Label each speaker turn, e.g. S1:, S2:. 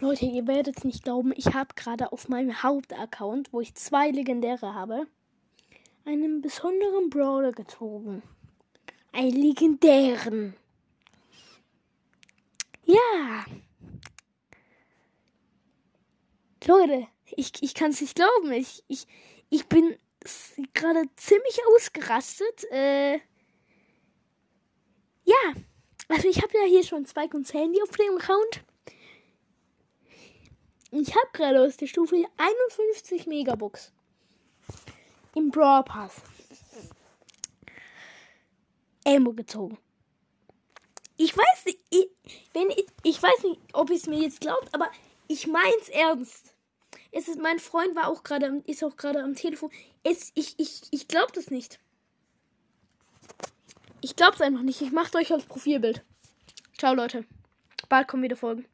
S1: Leute, ihr werdet es nicht glauben, ich habe gerade auf meinem Hauptaccount, wo ich zwei legendäre habe, einen besonderen Brawler gezogen. Einen legendären. Ja. Leute, ich, ich kann es nicht glauben. Ich, ich, ich bin gerade ziemlich ausgerastet. Äh, ja, also ich habe ja hier schon und Sandy auf dem Account. Ich habe gerade aus der Stufe 51 Megabucks im Brawl Pass Elmo gezogen. Ich weiß nicht, ich, wenn ich, ich weiß nicht, ob es mir jetzt glaubt, aber ich mein's ernst. Es ist, mein Freund war auch gerade, ist auch gerade am Telefon. Es, ich, ich, ich glaube das nicht. Ich glaub's einfach nicht. Ich mach's euch als Profilbild. Ciao, Leute. Bald kommen wieder Folgen.